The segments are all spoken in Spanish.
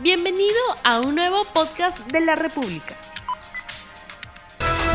Bienvenido a un nuevo podcast de la República.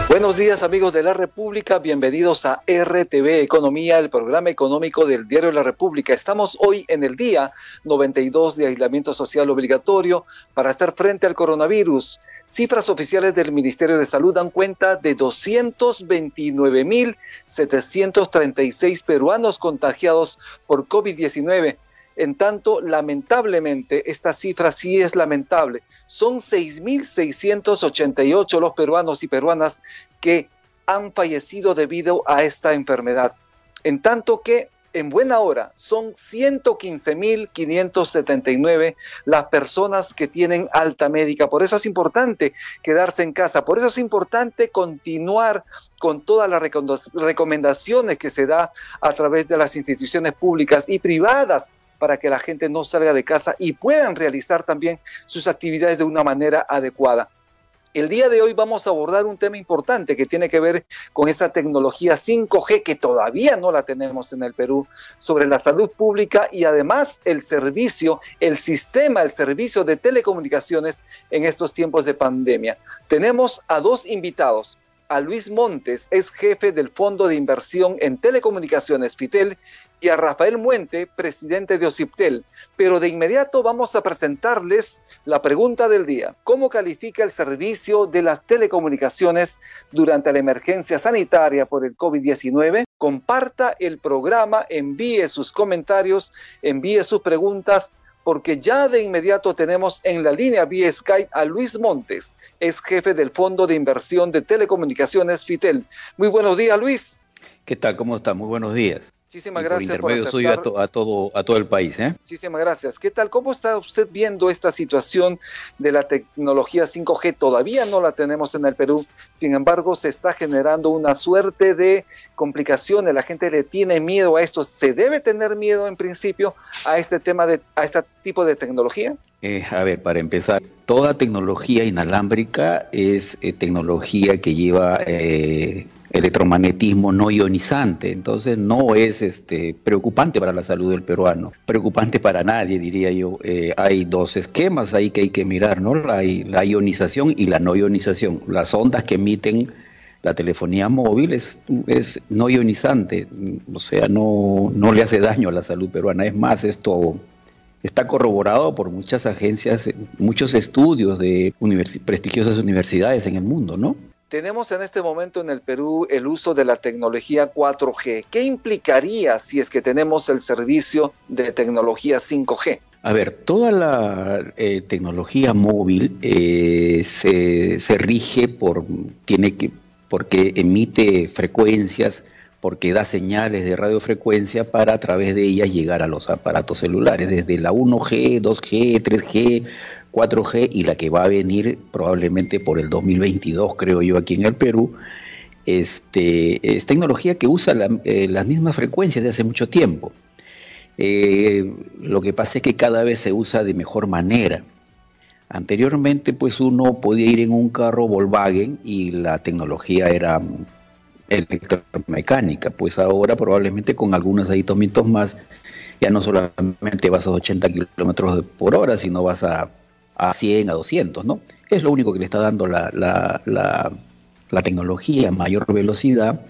Buenos días amigos de la República, bienvenidos a RTV Economía, el programa económico del Diario de la República. Estamos hoy en el día 92 de aislamiento social obligatorio para hacer frente al coronavirus. Cifras oficiales del Ministerio de Salud dan cuenta de 229.736 peruanos contagiados por COVID-19 en tanto, lamentablemente, esta cifra sí es lamentable. Son 6.688 los peruanos y peruanas que han fallecido debido a esta enfermedad. En tanto que en buena hora son 115.579 las personas que tienen alta médica. Por eso es importante quedarse en casa, por eso es importante continuar con todas las recomendaciones que se da a través de las instituciones públicas y privadas para que la gente no salga de casa y puedan realizar también sus actividades de una manera adecuada. El día de hoy vamos a abordar un tema importante que tiene que ver con esa tecnología 5G que todavía no la tenemos en el Perú, sobre la salud pública y además el servicio, el sistema, el servicio de telecomunicaciones en estos tiempos de pandemia. Tenemos a dos invitados a Luis Montes, es jefe del Fondo de Inversión en Telecomunicaciones FITEL, y a Rafael Muente, presidente de OCIPTEL. Pero de inmediato vamos a presentarles la pregunta del día. ¿Cómo califica el servicio de las telecomunicaciones durante la emergencia sanitaria por el COVID-19? Comparta el programa, envíe sus comentarios, envíe sus preguntas porque ya de inmediato tenemos en la línea vía Skype a Luis Montes, es jefe del Fondo de Inversión de Telecomunicaciones FITEL. Muy buenos días, Luis. ¿Qué tal? ¿Cómo está? Muy buenos días. Muchísimas gracias por, a, a, todo, a todo el país. ¿eh? Muchísimas gracias. ¿Qué tal? ¿Cómo está usted viendo esta situación de la tecnología 5G? Todavía no la tenemos en el Perú, sin embargo se está generando una suerte de complicaciones. La gente le tiene miedo a esto. ¿Se debe tener miedo en principio a este tema de a este tipo de tecnología? Eh, a ver, para empezar, toda tecnología inalámbrica es eh, tecnología que lleva electromagnetismo no ionizante, entonces no es este, preocupante para la salud del peruano, preocupante para nadie, diría yo. Eh, hay dos esquemas ahí que hay que mirar, ¿no? La, ionización y la no ionización. Las ondas que emiten la telefonía móvil es, es no ionizante, o sea, no, no le hace daño a la salud peruana. Es más, esto está corroborado por muchas agencias, muchos estudios de prestigiosas universidades en el mundo, ¿no? Tenemos en este momento en el Perú el uso de la tecnología 4G. ¿Qué implicaría si es que tenemos el servicio de tecnología 5G? A ver, toda la eh, tecnología móvil eh, se, se, rige por, tiene que, porque emite frecuencias, porque da señales de radiofrecuencia para a través de ellas llegar a los aparatos celulares, desde la 1G, 2G, 3G, 4G y la que va a venir probablemente por el 2022, creo yo, aquí en el Perú, este, es tecnología que usa eh, las mismas frecuencias de hace mucho tiempo. Eh, lo que pasa es que cada vez se usa de mejor manera. Anteriormente, pues uno podía ir en un carro Volkswagen y la tecnología era electromecánica, pues ahora probablemente con algunos aditamientos más, ya no solamente vas a 80 kilómetros por hora, sino vas a a 100, a 200, ¿no? Es lo único que le está dando la, la, la, tecnología, mayor velocidad,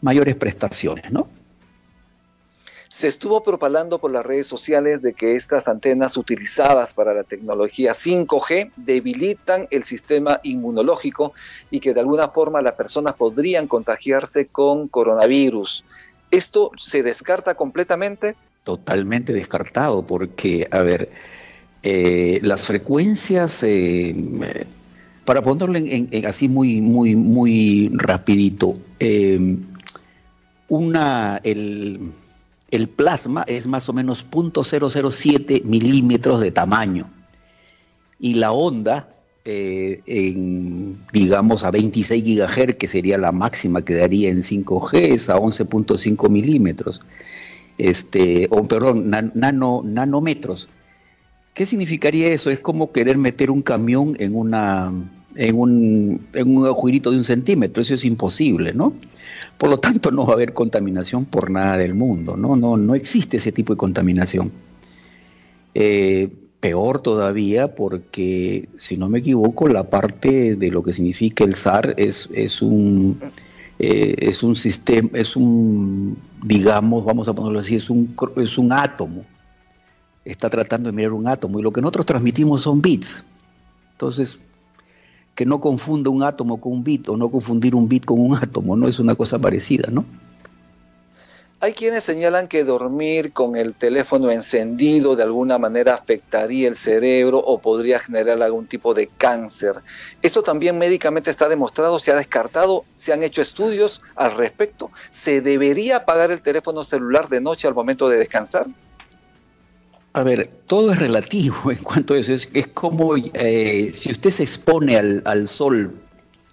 mayores prestaciones, ¿no? Se estuvo propalando por las redes sociales de que estas antenas utilizadas para la tecnología 5G debilitan el sistema inmunológico y que de alguna forma las personas podrían contagiarse con coronavirus. ¿Esto se descarta completamente? Totalmente descartado porque, a ver, eh, las frecuencias, eh, para ponerlo en, así muy, muy, muy rapidito, eh, una, el, el, plasma es más o menos 0.007 milímetros de tamaño y la onda, en, digamos a 26 gigahertz, que sería la máxima que daría en 5G, es a 11.5 milímetros, este, o perdón, nanómetros. ¿Qué significaría eso? Es como querer meter un camión en una en un, en un agujerito de un centímetro, eso es imposible, ¿no? Por lo tanto, no va a haber contaminación por nada del mundo, ¿no? No, no existe ese tipo de contaminación. Eh, peor todavía porque, si no me equivoco, la parte de lo que significa el SAR es, es un... Eh, es un sistema, es un, digamos, vamos a ponerlo así, es un, es un átomo. Está tratando de mirar un átomo y lo que nosotros transmitimos son bits. Entonces, que no confunda un átomo con un bit o no confundir un bit con un átomo, no es una cosa parecida, ¿no? Hay quienes señalan que dormir con el teléfono encendido de alguna manera afectaría el cerebro o podría generar algún tipo de cáncer. ¿Eso también médicamente está demostrado? ¿Se ha descartado? ¿Se han hecho estudios al respecto? ¿Se debería apagar el teléfono celular de noche al momento de descansar? A ver, todo es relativo en cuanto a eso. Es, como eh, si usted se expone al, sol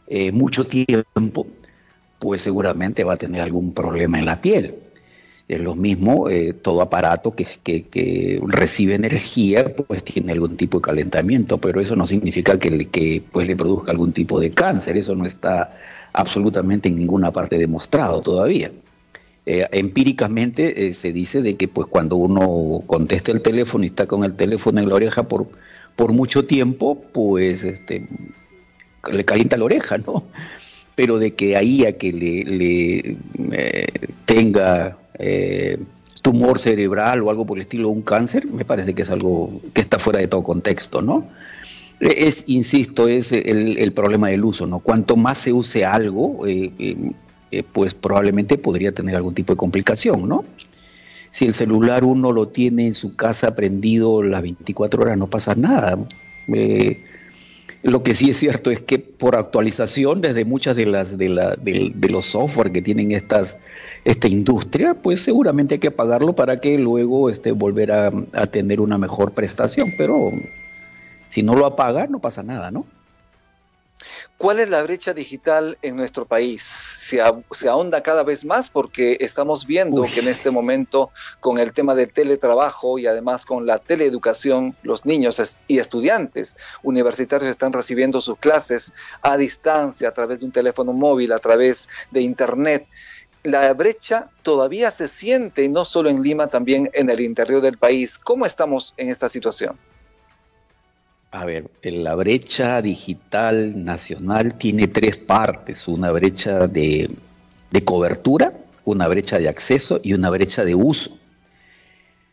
eh, mucho tiempo, pues seguramente va a tener algún problema en la piel. Es lo mismo, eh, todo aparato que, que, recibe energía, pues tiene algún tipo de calentamiento, pero eso no significa que, que pues, le produzca algún tipo de cáncer, eso no está absolutamente en ninguna parte demostrado todavía. Eh, empíricamente eh, se dice de que pues cuando uno contesta el teléfono y está con el teléfono en la oreja por, por mucho tiempo, pues este, le calienta la oreja, ¿no? Pero de que ahí a que le, tenga eh, tumor cerebral o algo por el estilo, un cáncer, me parece que es algo que está fuera de todo contexto, ¿no? E, es, insisto, es el, problema del uso, ¿no? Cuanto más se use algo, pues probablemente podría tener algún tipo de complicación, ¿no? Si el celular uno lo tiene en su casa prendido las 24 horas, no pasa nada. Lo que sí es cierto es que por actualización desde muchas de las de, la, de, los software que tienen estas esta industria, pues seguramente hay que pagarlo para que luego este volver a tener una mejor prestación, pero si no lo apaga no pasa nada, ¿no? ¿Cuál es la brecha digital en nuestro país? ¿Se, ahonda cada vez más? Porque estamos viendo que en este momento, con el tema de teletrabajo y además con la teleeducación, los niños y estudiantes universitarios están recibiendo sus clases a distancia, a través de un teléfono móvil, a través de Internet. La brecha todavía se siente, no solo en Lima, también en el interior del país. ¿Cómo estamos en esta situación? A ver, la brecha digital nacional tiene tres partes, una brecha de, cobertura, una brecha de acceso y una brecha de uso.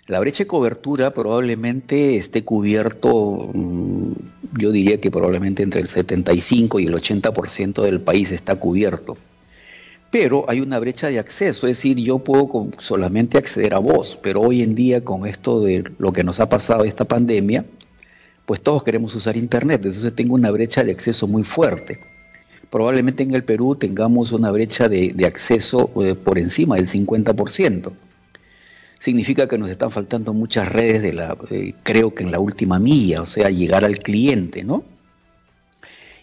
La brecha de cobertura probablemente esté cubierto, mm, yo diría que probablemente entre el 75 y el 80% del país está cubierto. Pero hay una brecha de acceso, es decir, yo puedo solamente acceder a vos, pero hoy en día con esto de lo que nos ha pasado esta pandemia, pues todos queremos usar Internet, entonces tengo una brecha de acceso muy fuerte. Probablemente en el Perú tengamos una brecha de, acceso eh, por encima del 50%. Significa que nos están faltando muchas redes de la, eh, creo que en la última milla, o sea, llegar al cliente, ¿no?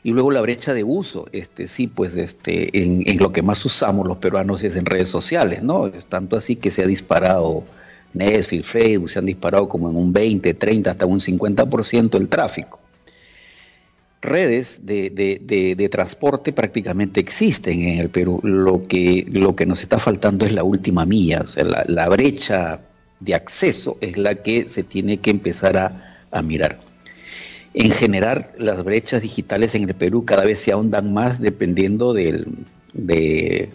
Y luego la brecha de uso, este, sí, pues este, en, en, lo que más usamos los peruanos es en redes sociales, ¿no? Es tanto así que se ha disparado Netflix, Facebook, se han disparado como en un 20, 30, hasta un 50% el tráfico. Redes de, transporte prácticamente existen en el Perú. Lo que, lo que nos está faltando es la última milla, o sea, la, brecha de acceso es la que se tiene que empezar a, mirar. En general, las brechas digitales en el Perú cada vez se ahondan más dependiendo del, de,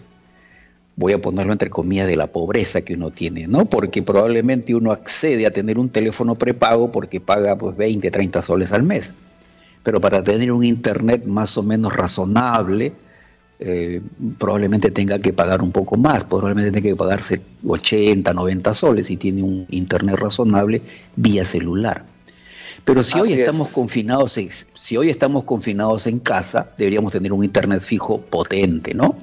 voy a ponerlo entre comillas, de la pobreza que uno tiene, ¿no? Porque probablemente uno accede a tener un teléfono prepago porque paga pues 20, 30 soles al mes. Pero para tener un internet más o menos razonable, eh, probablemente tenga que pagar un poco más, probablemente tenga que pagarse 80, 90 soles si tiene un internet razonable vía celular. Pero si hoy estamos confinados, si hoy estamos confinados en casa, deberíamos tener un internet fijo potente, ¿no?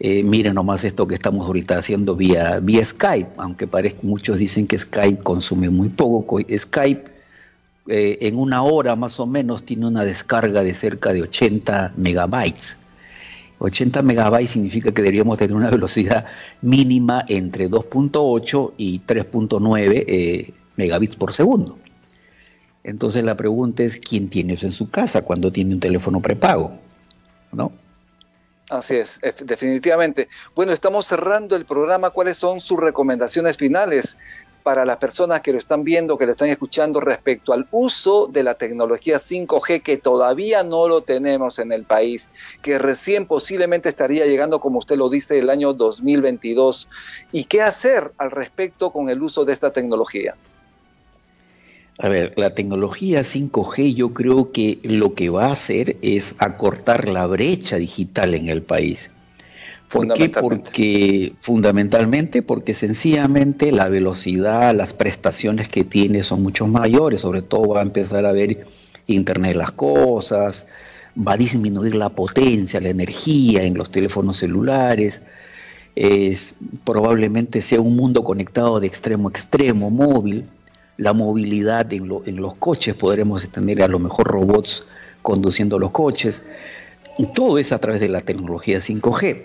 Eh, miren nomás esto que estamos ahorita haciendo vía, vía Skype, aunque parece, muchos dicen que Skype consume muy poco. Skype eh, en una hora más o menos tiene una descarga de cerca de 80 megabytes. 80 megabytes significa que deberíamos tener una velocidad mínima entre 2.8 y 3.9 eh, megabits por segundo. Entonces la pregunta es, ¿quién tiene eso en su casa cuando tiene un teléfono prepago? ¿No? Así es, definitivamente. Bueno, estamos cerrando el programa. ¿Cuáles son sus recomendaciones finales? para las personas que lo están viendo, que lo están escuchando respecto al uso de la tecnología 5G que todavía no lo tenemos en el país, que recién posiblemente estaría llegando, como usted lo dice, el año 2022. ¿Y qué hacer al respecto con el uso de esta tecnología? A ver, la tecnología 5G yo creo que lo que va a hacer es acortar la brecha digital en el país. ¿Por qué? Porque fundamentalmente porque sencillamente la velocidad, las prestaciones que tiene son mucho mayores, sobre todo va a empezar a ver Internet de las cosas, va a disminuir la potencia, la energía en los teléfonos celulares, es, probablemente sea un mundo conectado de extremo a extremo, móvil, la movilidad en, en los coches, podremos tener a lo mejor robots conduciendo los coches, y todo es a través de la tecnología 5G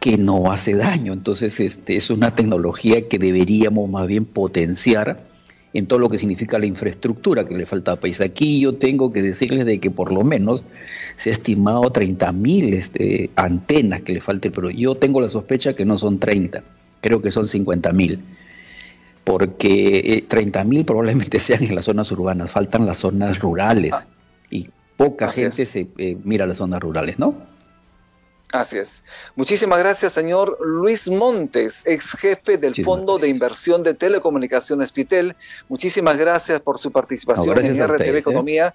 que no hace daño. Entonces, este, es una tecnología que deberíamos más bien potenciar en todo lo que significa la infraestructura que le falta al país. Aquí yo tengo que decirles de que por lo menos se ha estimado 30.000 este, antenas que le falte, pero yo tengo la sospecha que no son 30, creo que son 50.000, porque 30.000 eh, probablemente sean en las zonas urbanas, faltan las zonas rurales y poca gente se eh, mira las zonas rurales, ¿no? Así es. Muchísimas gracias, señor Luis Montes, ex jefe del Fondo de Inversión de Telecomunicaciones FITEL. Muchísimas gracias por su participación en RTV ¿eh? Economía.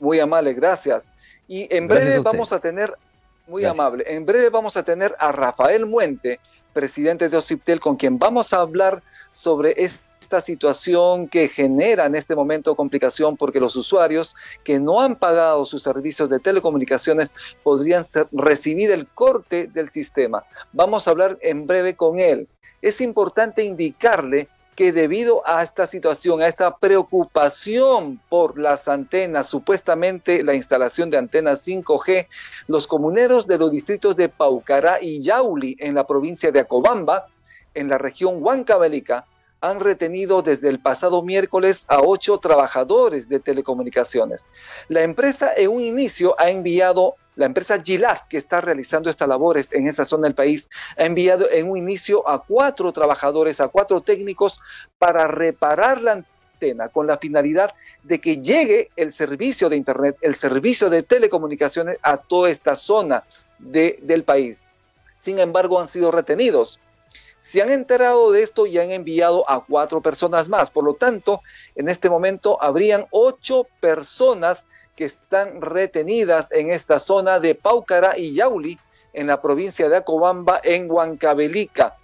Muy amable, gracias. Y en breve vamos a tener, muy amable, en breve vamos a tener a Rafael Muente, presidente de OCIPTEL, con quien vamos a hablar sobre esta situación que genera en este momento complicación porque los usuarios que no han pagado sus servicios de telecomunicaciones podrían recibir el corte del sistema. Vamos a hablar en breve con él. Es importante indicarle que debido a esta situación, a esta preocupación por las antenas, supuestamente la instalación de antenas 5G, los comuneros de los distritos de Paucará y Yauli en la provincia de Acobamba, en la región Huancavelica, han retenido desde el pasado miércoles a ocho trabajadores de telecomunicaciones. La empresa en un inicio ha enviado, la empresa Gilat, que está realizando estas labores en esa zona del país, ha enviado en un inicio a cuatro trabajadores, a cuatro técnicos para reparar la antena con la finalidad de que llegue el servicio de Internet, el servicio de telecomunicaciones a toda esta zona del país. Sin embargo, han sido retenidos se han enterado de esto y han enviado a cuatro personas más. Por lo tanto, en este momento habrían ocho personas que están retenidas en esta zona de Paucará y Yauli, en la provincia de Acobamba, en Huancavelica.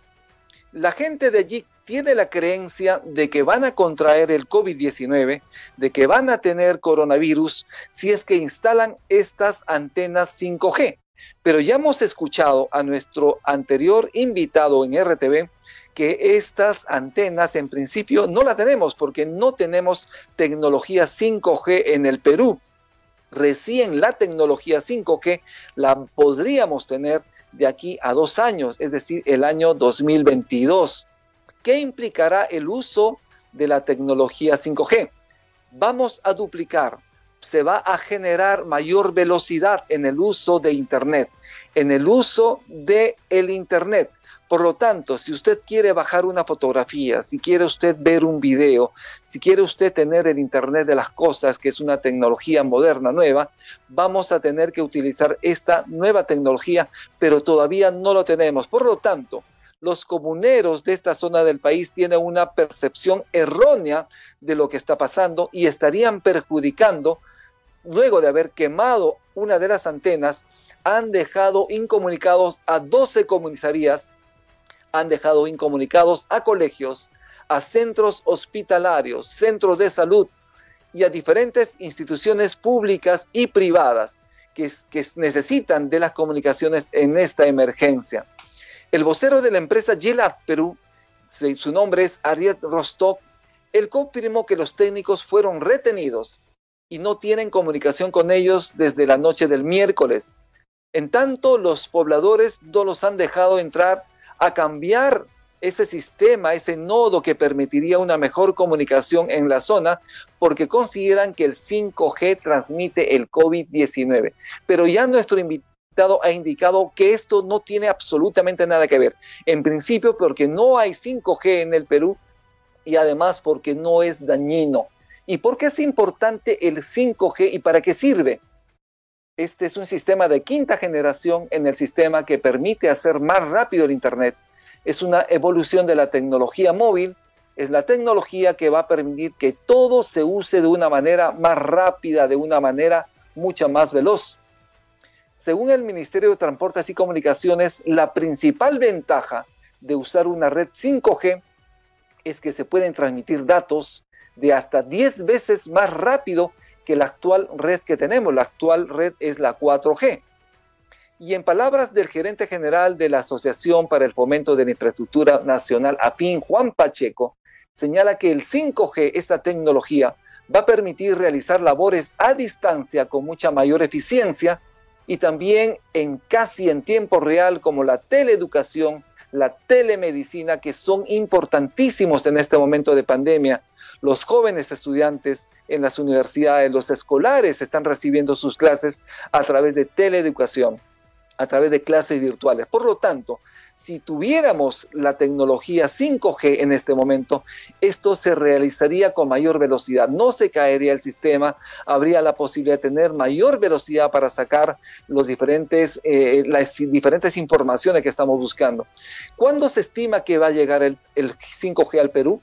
La gente de allí tiene la creencia de que van a contraer el COVID-19, de que van a tener coronavirus si es que instalan estas antenas 5G. Pero ya hemos escuchado a nuestro anterior invitado en RTV que estas antenas en principio no las tenemos porque no tenemos tecnología 5G en el Perú. Recién la tecnología 5G la podríamos tener de aquí a dos años, es decir, el año 2022. ¿Qué implicará el uso de la tecnología 5G? Vamos a duplicar se va a generar mayor velocidad en el uso de Internet, en el uso de el Internet. Por lo tanto, si usted quiere bajar una fotografía, si quiere usted ver un video, si quiere usted tener el Internet de las cosas, que es una tecnología moderna nueva, vamos a tener que utilizar esta nueva tecnología, pero todavía no lo tenemos. Por lo tanto, los comuneros de esta zona del país tienen una percepción errónea de lo que está pasando y estarían perjudicando luego de haber quemado una de las antenas, han dejado incomunicados a 12 comisarías, han dejado incomunicados a colegios, a centros hospitalarios, centros de salud y a diferentes instituciones públicas y privadas que, necesitan de las comunicaciones en esta emergencia. El vocero de la empresa Gilat Perú, su nombre es Ariel Rostov, él confirmó que los técnicos fueron retenidos y no tienen comunicación con ellos desde la noche del miércoles. En tanto, los pobladores no los han dejado entrar a cambiar ese sistema, ese nodo que permitiría una mejor comunicación en la zona, porque consideran que el 5G transmite el COVID-19. Pero ya nuestro invitado ha indicado que esto no tiene absolutamente nada que ver. En principio, porque no hay 5G en el Perú, y además porque no es dañino. ¿Y por qué es importante el 5G y para qué sirve? Este es un sistema de quinta generación en el sistema que permite hacer más rápido el Internet. Es una evolución de la tecnología móvil. Es la tecnología que va a permitir que todo se use de una manera más rápida, de una manera mucho más veloz. Según el Ministerio de Transportes y Comunicaciones, la principal ventaja de usar una red 5G es que se pueden transmitir datos de hasta 10 veces más rápido que la actual red que tenemos. La actual red es la 4G. Y en palabras del gerente general de la Asociación para el Fomento de la Infraestructura Nacional, APIN, Juan Pacheco, señala que el 5G, esta tecnología, va a permitir realizar labores a distancia con mucha mayor eficiencia y también en casi en tiempo real como la teleeducación, la telemedicina, que son importantísimos en este momento de pandemia los jóvenes estudiantes en las universidades, los escolares están recibiendo sus clases a través de teleeducación, a través de clases virtuales. Por lo tanto, si tuviéramos la tecnología 5G en este momento, esto se realizaría con mayor velocidad. No se caería el sistema, habría la posibilidad de tener mayor velocidad para sacar los diferentes, eh, las diferentes informaciones que estamos buscando. ¿Cuándo se estima que va a llegar el 5G al Perú?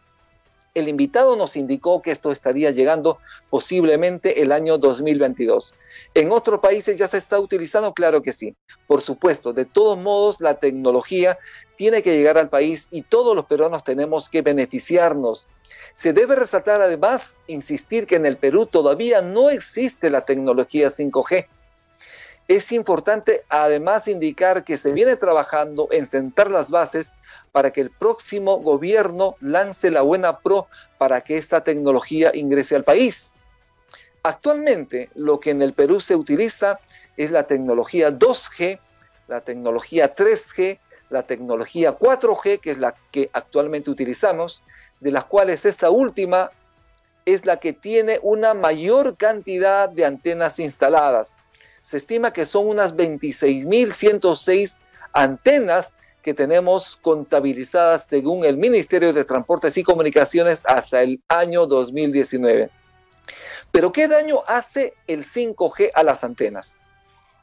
El invitado nos indicó que esto estaría llegando posiblemente el año 2022. ¿En otros países ya se está utilizando? Claro que sí. Por supuesto, de todos modos, la tecnología tiene que llegar al país y todos los peruanos tenemos que beneficiarnos. Se debe resaltar además, insistir que en el Perú todavía no existe la tecnología 5G. Es importante además indicar que se viene trabajando en sentar las bases para que el próximo gobierno lance la buena pro para que esta tecnología ingrese al país. Actualmente lo que en el Perú se utiliza es la tecnología 2G, la tecnología 3G, la tecnología 4G, que es la que actualmente utilizamos, de las cuales esta última es la que tiene una mayor cantidad de antenas instaladas. Se estima que son unas 26.106 antenas que tenemos contabilizadas según el Ministerio de Transportes y Comunicaciones hasta el año 2019. Pero ¿qué daño hace el 5G a las antenas?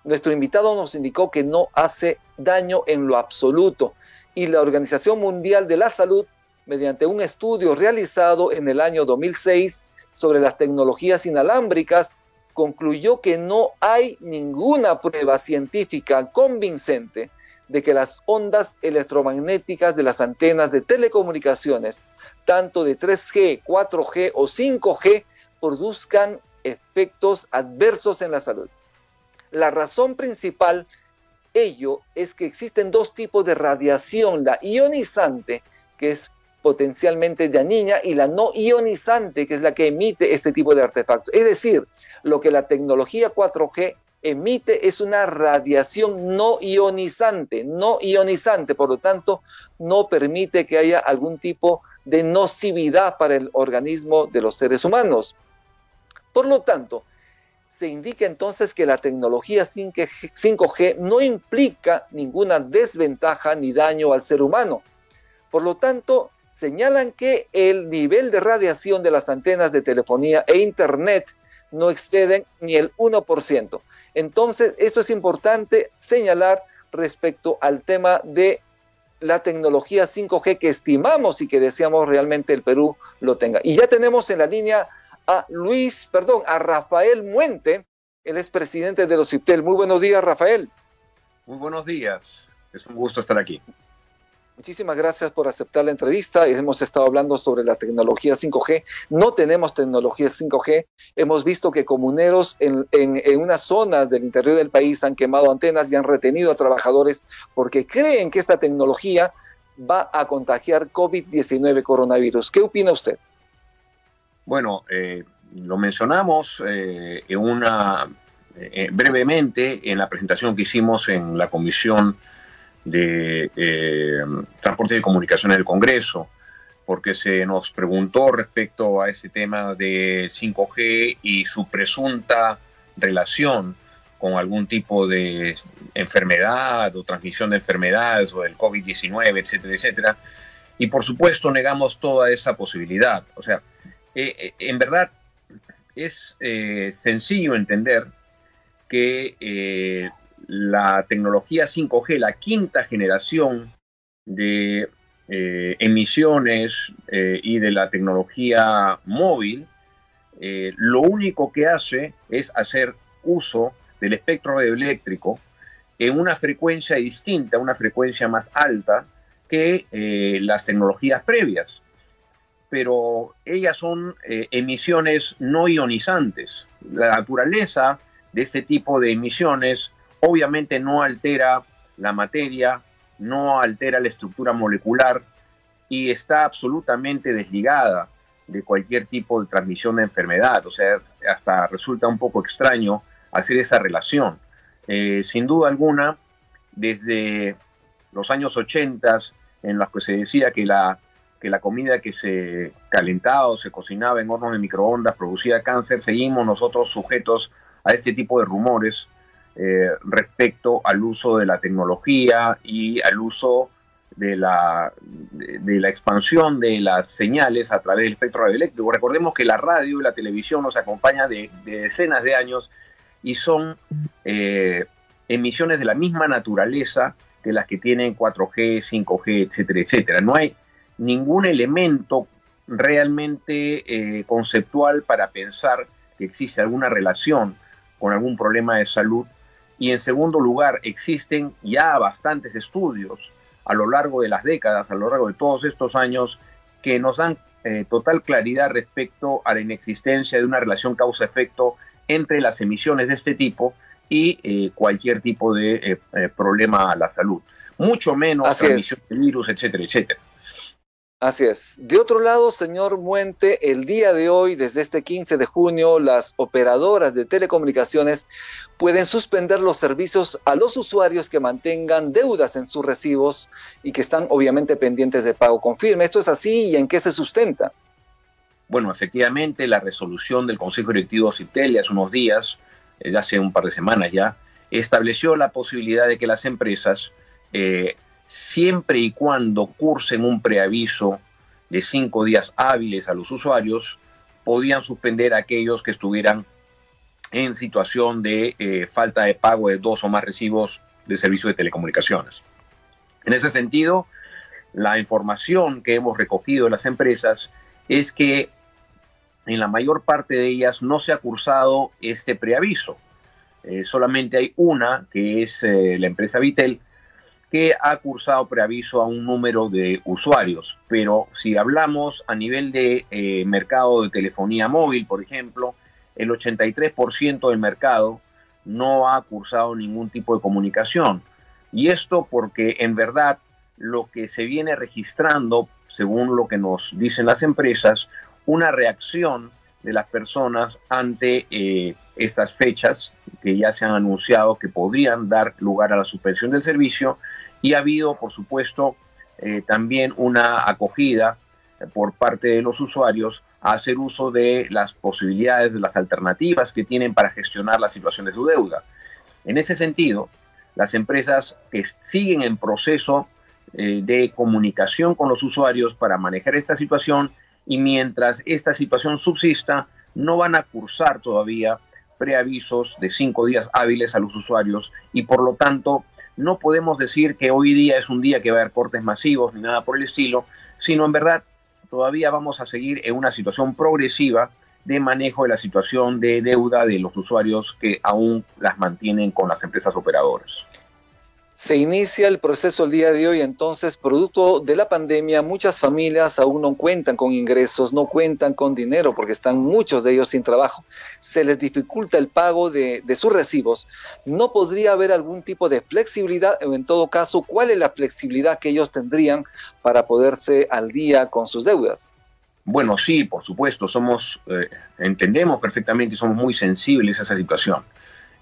Nuestro invitado nos indicó que no hace daño en lo absoluto y la Organización Mundial de la Salud, mediante un estudio realizado en el año 2006 sobre las tecnologías inalámbricas, concluyó que no hay ninguna prueba científica convincente de que las ondas electromagnéticas de las antenas de telecomunicaciones, tanto de 3G, 4G o 5G, produzcan efectos adversos en la salud. La razón principal ello es que existen dos tipos de radiación, la ionizante, que es potencialmente dañina, y la no ionizante, que es la que emite este tipo de artefactos. Es decir, lo que la tecnología 4G emite es una radiación no ionizante, no ionizante, por lo tanto, no permite que haya algún tipo de nocividad para el organismo de los seres humanos. Por lo tanto, se indica entonces que la tecnología 5G no implica ninguna desventaja ni daño al ser humano. Por lo tanto, señalan que el nivel de radiación de las antenas de telefonía e Internet no exceden ni el 1%. Entonces, esto es importante señalar respecto al tema de la tecnología 5G que estimamos y que deseamos realmente el Perú lo tenga. Y ya tenemos en la línea a Luis, perdón, a Rafael Muente, el expresidente de los CIPTEL. Muy buenos días, Rafael. Muy buenos días. Es un gusto estar aquí. Muchísimas gracias por aceptar la entrevista. Hemos estado hablando sobre la tecnología 5G. No tenemos tecnología 5G. Hemos visto que comuneros en, en, una zona del interior del país han quemado antenas y han retenido a trabajadores porque creen que esta tecnología va a contagiar COVID-19 coronavirus. ¿Qué opina usted? Bueno, eh, lo mencionamos eh, en una, eh, brevemente en la presentación que hicimos en la comisión de eh, Transporte y Comunicaciones del Congreso, porque se nos preguntó respecto a ese tema de 5G y su presunta relación con algún tipo de enfermedad o transmisión de enfermedades o del COVID-19, etcétera, etcétera. Y por supuesto negamos toda esa posibilidad. O sea, eh, eh, en verdad es sencillo entender que la tecnología 5G, la quinta generación de emisiones y de la tecnología móvil, lo único que hace es hacer uso del espectro radioeléctrico en una frecuencia distinta, una frecuencia más alta que las tecnologías previas pero ellas son eh, emisiones no ionizantes. La naturaleza de este tipo de emisiones obviamente no altera la materia, no altera la estructura molecular y está absolutamente desligada de cualquier tipo de transmisión de enfermedad. O sea, hasta resulta un poco extraño hacer esa relación. Eh, sin duda alguna, desde los años 80, en los que se decía que la que la comida que se calentaba o se cocinaba en hornos de microondas producía cáncer, seguimos nosotros sujetos a este tipo de rumores eh, respecto al uso de la tecnología y al uso de la, de, la expansión de las señales a través del espectro radioeléctrico. Recordemos que la radio y la televisión nos acompañan de, decenas de años y son eh, emisiones de la misma naturaleza que las que tienen 4G, 5G, etcétera, etcétera. No hay ningún elemento realmente eh, conceptual para pensar que existe alguna relación con algún problema de salud. Y en segundo lugar, existen ya bastantes estudios a lo largo de las décadas, a lo largo de todos estos años, que nos dan eh, total claridad respecto a la inexistencia de una relación causa-efecto entre las emisiones de este tipo y eh, cualquier tipo de problema a la salud. Mucho menos transmisión de virus, etcétera, etcétera. Así es. De otro lado, señor Muente, el día de hoy, desde este 15 de junio, las operadoras de telecomunicaciones pueden suspender los servicios a los usuarios que mantengan deudas en sus recibos y que están obviamente pendientes de pago confirme. ¿Esto es así y en qué se sustenta? Bueno, efectivamente, la resolución del Consejo Directivo CITEL hace unos días, eh, hace un par de semanas ya, estableció la posibilidad de que las empresas eh, siempre y cuando cursen un preaviso de cinco días hábiles a los usuarios, podían suspender a aquellos que estuvieran en situación de eh, falta de pago de dos o más recibos de servicio de telecomunicaciones. En ese sentido, la información que hemos recogido de las empresas es que en la mayor parte de ellas no se ha cursado este preaviso. Eh, solamente hay una, que es eh, la empresa Vitel, que ha cursado preaviso a un número de usuarios. Pero si hablamos a nivel de eh, mercado de telefonía móvil, por ejemplo, el 83% del mercado no ha cursado ningún tipo de comunicación. Y esto porque en verdad lo que se viene registrando, según lo que nos dicen las empresas, una reacción de las personas ante eh, estas fechas que ya se han anunciado que podrían dar lugar a la suspensión del servicio y ha habido, por supuesto, eh, también una acogida por parte de los usuarios a hacer uso de las posibilidades, de las alternativas que tienen para gestionar la situación de su deuda. En ese sentido, las empresas que siguen en proceso eh, de comunicación con los usuarios para manejar esta situación y mientras esta situación subsista, no van a cursar todavía preavisos de cinco días hábiles a los usuarios y por lo tanto no podemos decir que hoy día es un día que va a haber cortes masivos ni nada por el estilo, sino en verdad todavía vamos a seguir en una situación progresiva de manejo de la situación de deuda de los usuarios que aún las mantienen con las empresas operadoras. Se inicia el proceso el día de hoy, entonces, producto de la pandemia, muchas familias aún no cuentan con ingresos, no cuentan con dinero porque están muchos de ellos sin trabajo. Se les dificulta el pago de, sus recibos. ¿No podría haber algún tipo de flexibilidad? O en todo caso, ¿cuál es la flexibilidad que ellos tendrían para poderse al día con sus deudas? Bueno, sí, por supuesto, somos, eh, entendemos perfectamente y somos muy sensibles a esa situación.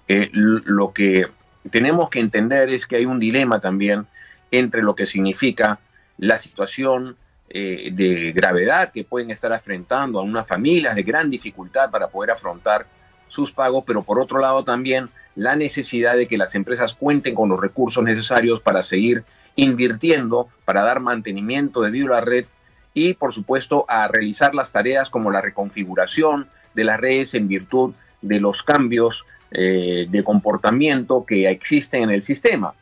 Eh, lo que tenemos que entender es que hay un dilema también entre lo que significa la situación eh, de gravedad que pueden estar afrontando a unas familias de gran dificultad para poder afrontar sus pagos, pero por otro lado también la necesidad de que las empresas cuenten con los recursos necesarios para seguir invirtiendo para dar mantenimiento debido a la red y, por supuesto, a realizar las tareas como la reconfiguración de las redes en virtud de los cambios eh, de comportamiento que existen en el sistema.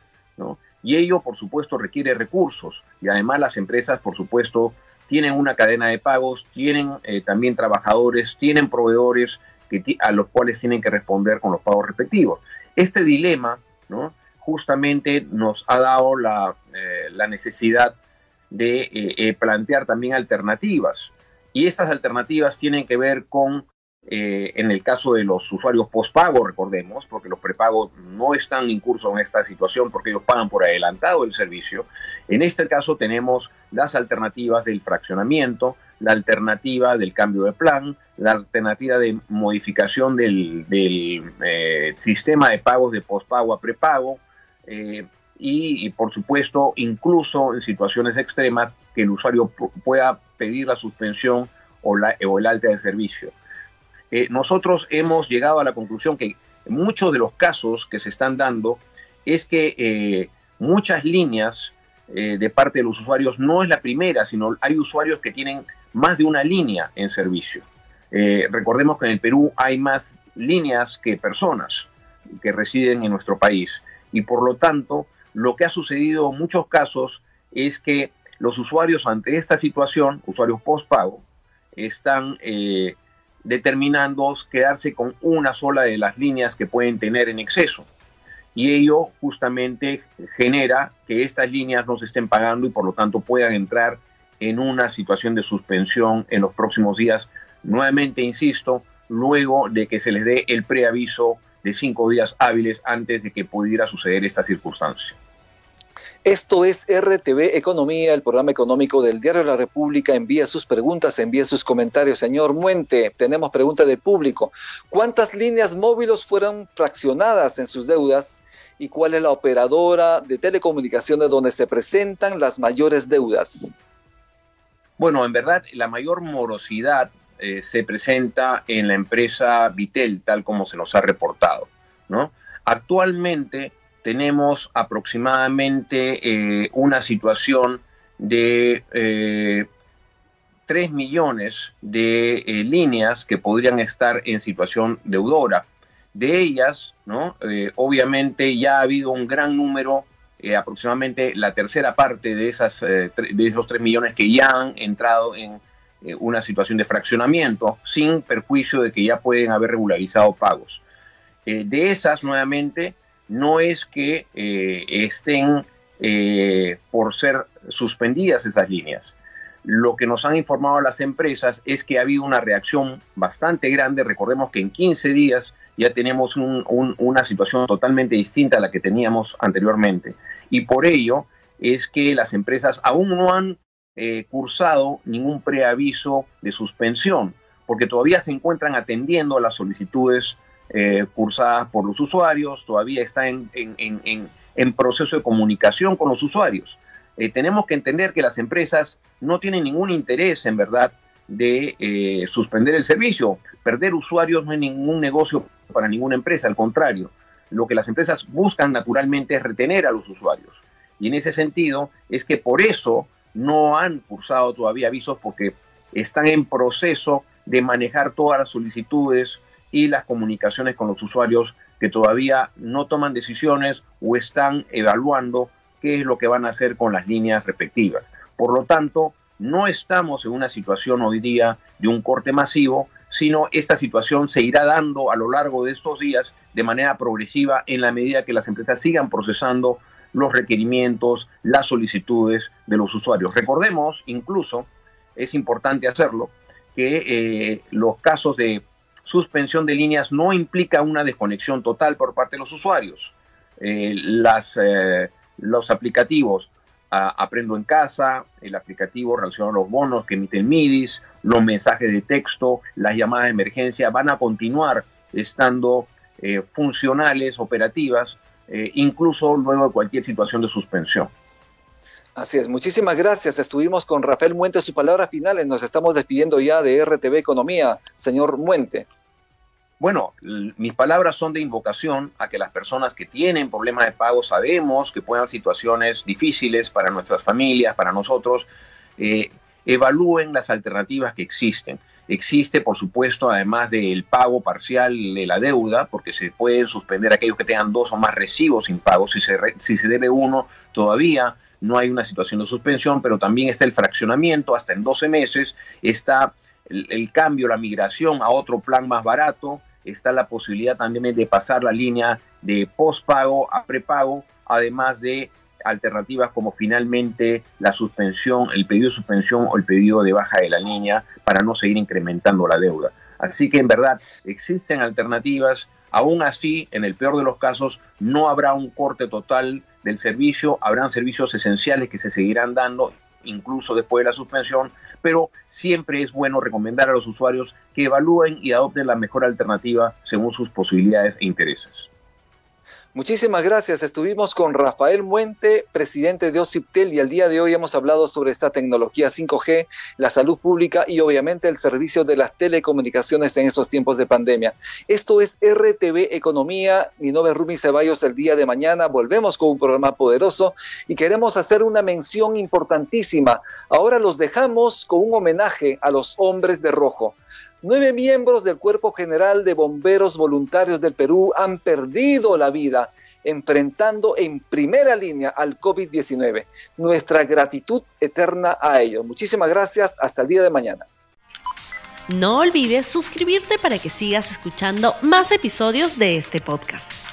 Y ello, por supuesto, requiere recursos. Y además las empresas, por supuesto, tienen una cadena de pagos, tienen eh, también trabajadores, tienen proveedores que a los cuales tienen que responder con los pagos respectivos. Este dilema, ¿no? justamente nos ha dado la, eh, la necesidad de plantear también alternativas. Y estas alternativas tienen que ver con eh, en el caso de los usuarios postpago, recordemos, porque los prepagos no están incursos en esta situación porque ellos pagan por adelantado el servicio. En este caso tenemos las alternativas del fraccionamiento, la alternativa del cambio de plan, la alternativa de modificación del, eh, sistema de pagos de postpago a prepago eh, y, por supuesto, incluso en situaciones extremas, que el usuario pueda pedir la suspensión o, la, o el alta de servicio. Eh, nosotros hemos llegado a la conclusión que muchos de los casos que se están dando es que eh, muchas líneas eh, de parte de los usuarios no es la primera, sino hay usuarios que tienen más de una línea en servicio. recordemos que en el Perú hay más líneas que personas que residen en nuestro país y por lo tanto lo que ha sucedido en muchos casos es que los usuarios ante esta situación, usuarios postpago, están determinando quedarse con una sola de las líneas que pueden tener en exceso. Y ello justamente genera que estas líneas no se estén pagando y por lo tanto puedan entrar en una situación de suspensión en los próximos días. Nuevamente, insisto, luego de que se les dé el preaviso de cinco días hábiles antes de que pudiera suceder esta circunstancia. Esto es RTV Economía, el programa económico del Diario de la República. Envía sus preguntas, envía sus comentarios. Señor Muente, tenemos pregunta del público. ¿Cuántas líneas móviles fueron fraccionadas en sus deudas? ¿Y cuál es la operadora de telecomunicaciones donde se presentan las mayores deudas? Bueno, en verdad, la mayor morosidad eh, se presenta en la empresa Vitel, tal como se nos ha reportado. ¿no? Actualmente, tenemos aproximadamente eh, una situación de eh, 3 millones de eh, líneas que podrían estar en situación deudora. De ellas, ¿no? Eh, obviamente ya ha habido un gran número, aproximadamente la tercera parte de, esas, de esos 3 millones que ya han entrado en una situación de fraccionamiento, sin perjuicio de que ya pueden haber regularizado pagos. de esas, nuevamente, no es que eh, estén eh, por ser suspendidas esas líneas. Lo que nos han informado las empresas es que ha habido una reacción bastante grande. Recordemos que en 15 días ya tenemos una situación totalmente distinta a la que teníamos anteriormente. Y por ello es que las empresas aún no han eh, cursado ningún preaviso de suspensión, porque todavía se encuentran atendiendo a las solicitudes eh, cursadas por los usuarios, todavía está en, proceso de comunicación con los usuarios. Eh, tenemos que entender que las empresas no tienen ningún interés, en verdad, de eh, suspender el servicio. Perder usuarios no es ningún negocio para ninguna empresa, al contrario. Lo que las empresas buscan naturalmente es retener a los usuarios. Y en ese sentido es que por eso no han cursado todavía avisos porque están en proceso de manejar todas las solicitudes, y las comunicaciones con los usuarios que todavía no toman decisiones o están evaluando qué es lo que van a hacer con las líneas respectivas. Por lo tanto, no estamos en una situación hoy día de un corte masivo, sino esta situación se irá dando a lo largo de estos días de manera progresiva en la medida que las empresas sigan procesando los requerimientos, las solicitudes de los usuarios. Recordemos, incluso, es importante hacerlo, que eh, los casos de suspensión de líneas no implica una desconexión total por parte de los usuarios. Eh, las, eh, los aplicativos Aprendo en Casa, el aplicativo relacionado a los bonos que emiten MIDIS, los mensajes de texto, las llamadas de emergencia van a continuar estando eh, funcionales, operativas, incluso luego de cualquier situación de suspensión. Así es, muchísimas gracias. Estuvimos con Rafael Muente, sus palabras finales. Nos estamos despidiendo ya de RTV Economía. Señor Muente. bueno, mis palabras son de invocación a que las personas que tienen problemas de pago sabemos que puedan situaciones difíciles para nuestras familias, para nosotros, eh, evalúen las alternativas que existen. Existe, por supuesto, además del pago parcial de la deuda, porque se pueden suspender aquellos que tengan dos o más recibos sin pago. Si se, si se debe uno, todavía no hay una situación de suspensión, pero también está el fraccionamiento hasta en 12 meses, está el cambio, la migración a otro plan más barato, está la posibilidad también de pasar la línea de postpago a prepago, además de alternativas como finalmente la suspensión, el pedido de suspensión o el pedido de baja de la línea para no seguir incrementando la deuda. Así que en verdad existen alternativas, aún así, en el peor de los casos, no habrá un corte total del servicio, habrán servicios esenciales que se seguirán dando incluso después de la suspensión, pero siempre es bueno recomendar a los usuarios que evalúen y adopten la mejor alternativa según sus posibilidades e intereses. Muchísimas gracias. Estuvimos con Rafael Muente, presidente de OCIPTEL, y al día de hoy hemos hablado sobre esta tecnología 5G, la salud pública y obviamente el servicio de las telecomunicaciones en estos tiempos de pandemia. Esto es RTV Economía. Mi nombre es Rumi Ceballos. El día de mañana volvemos con un programa poderoso y queremos hacer una mención importantísima. Ahora los dejamos con un homenaje a los hombres de rojo. Nueve miembros del Cuerpo General de Bomberos Voluntarios del Perú han perdido la vida enfrentando en primera línea al COVID-19. Nuestra gratitud eterna a ellos. Muchísimas gracias. Hasta el día de mañana. No olvides suscribirte para que sigas escuchando más episodios de este podcast.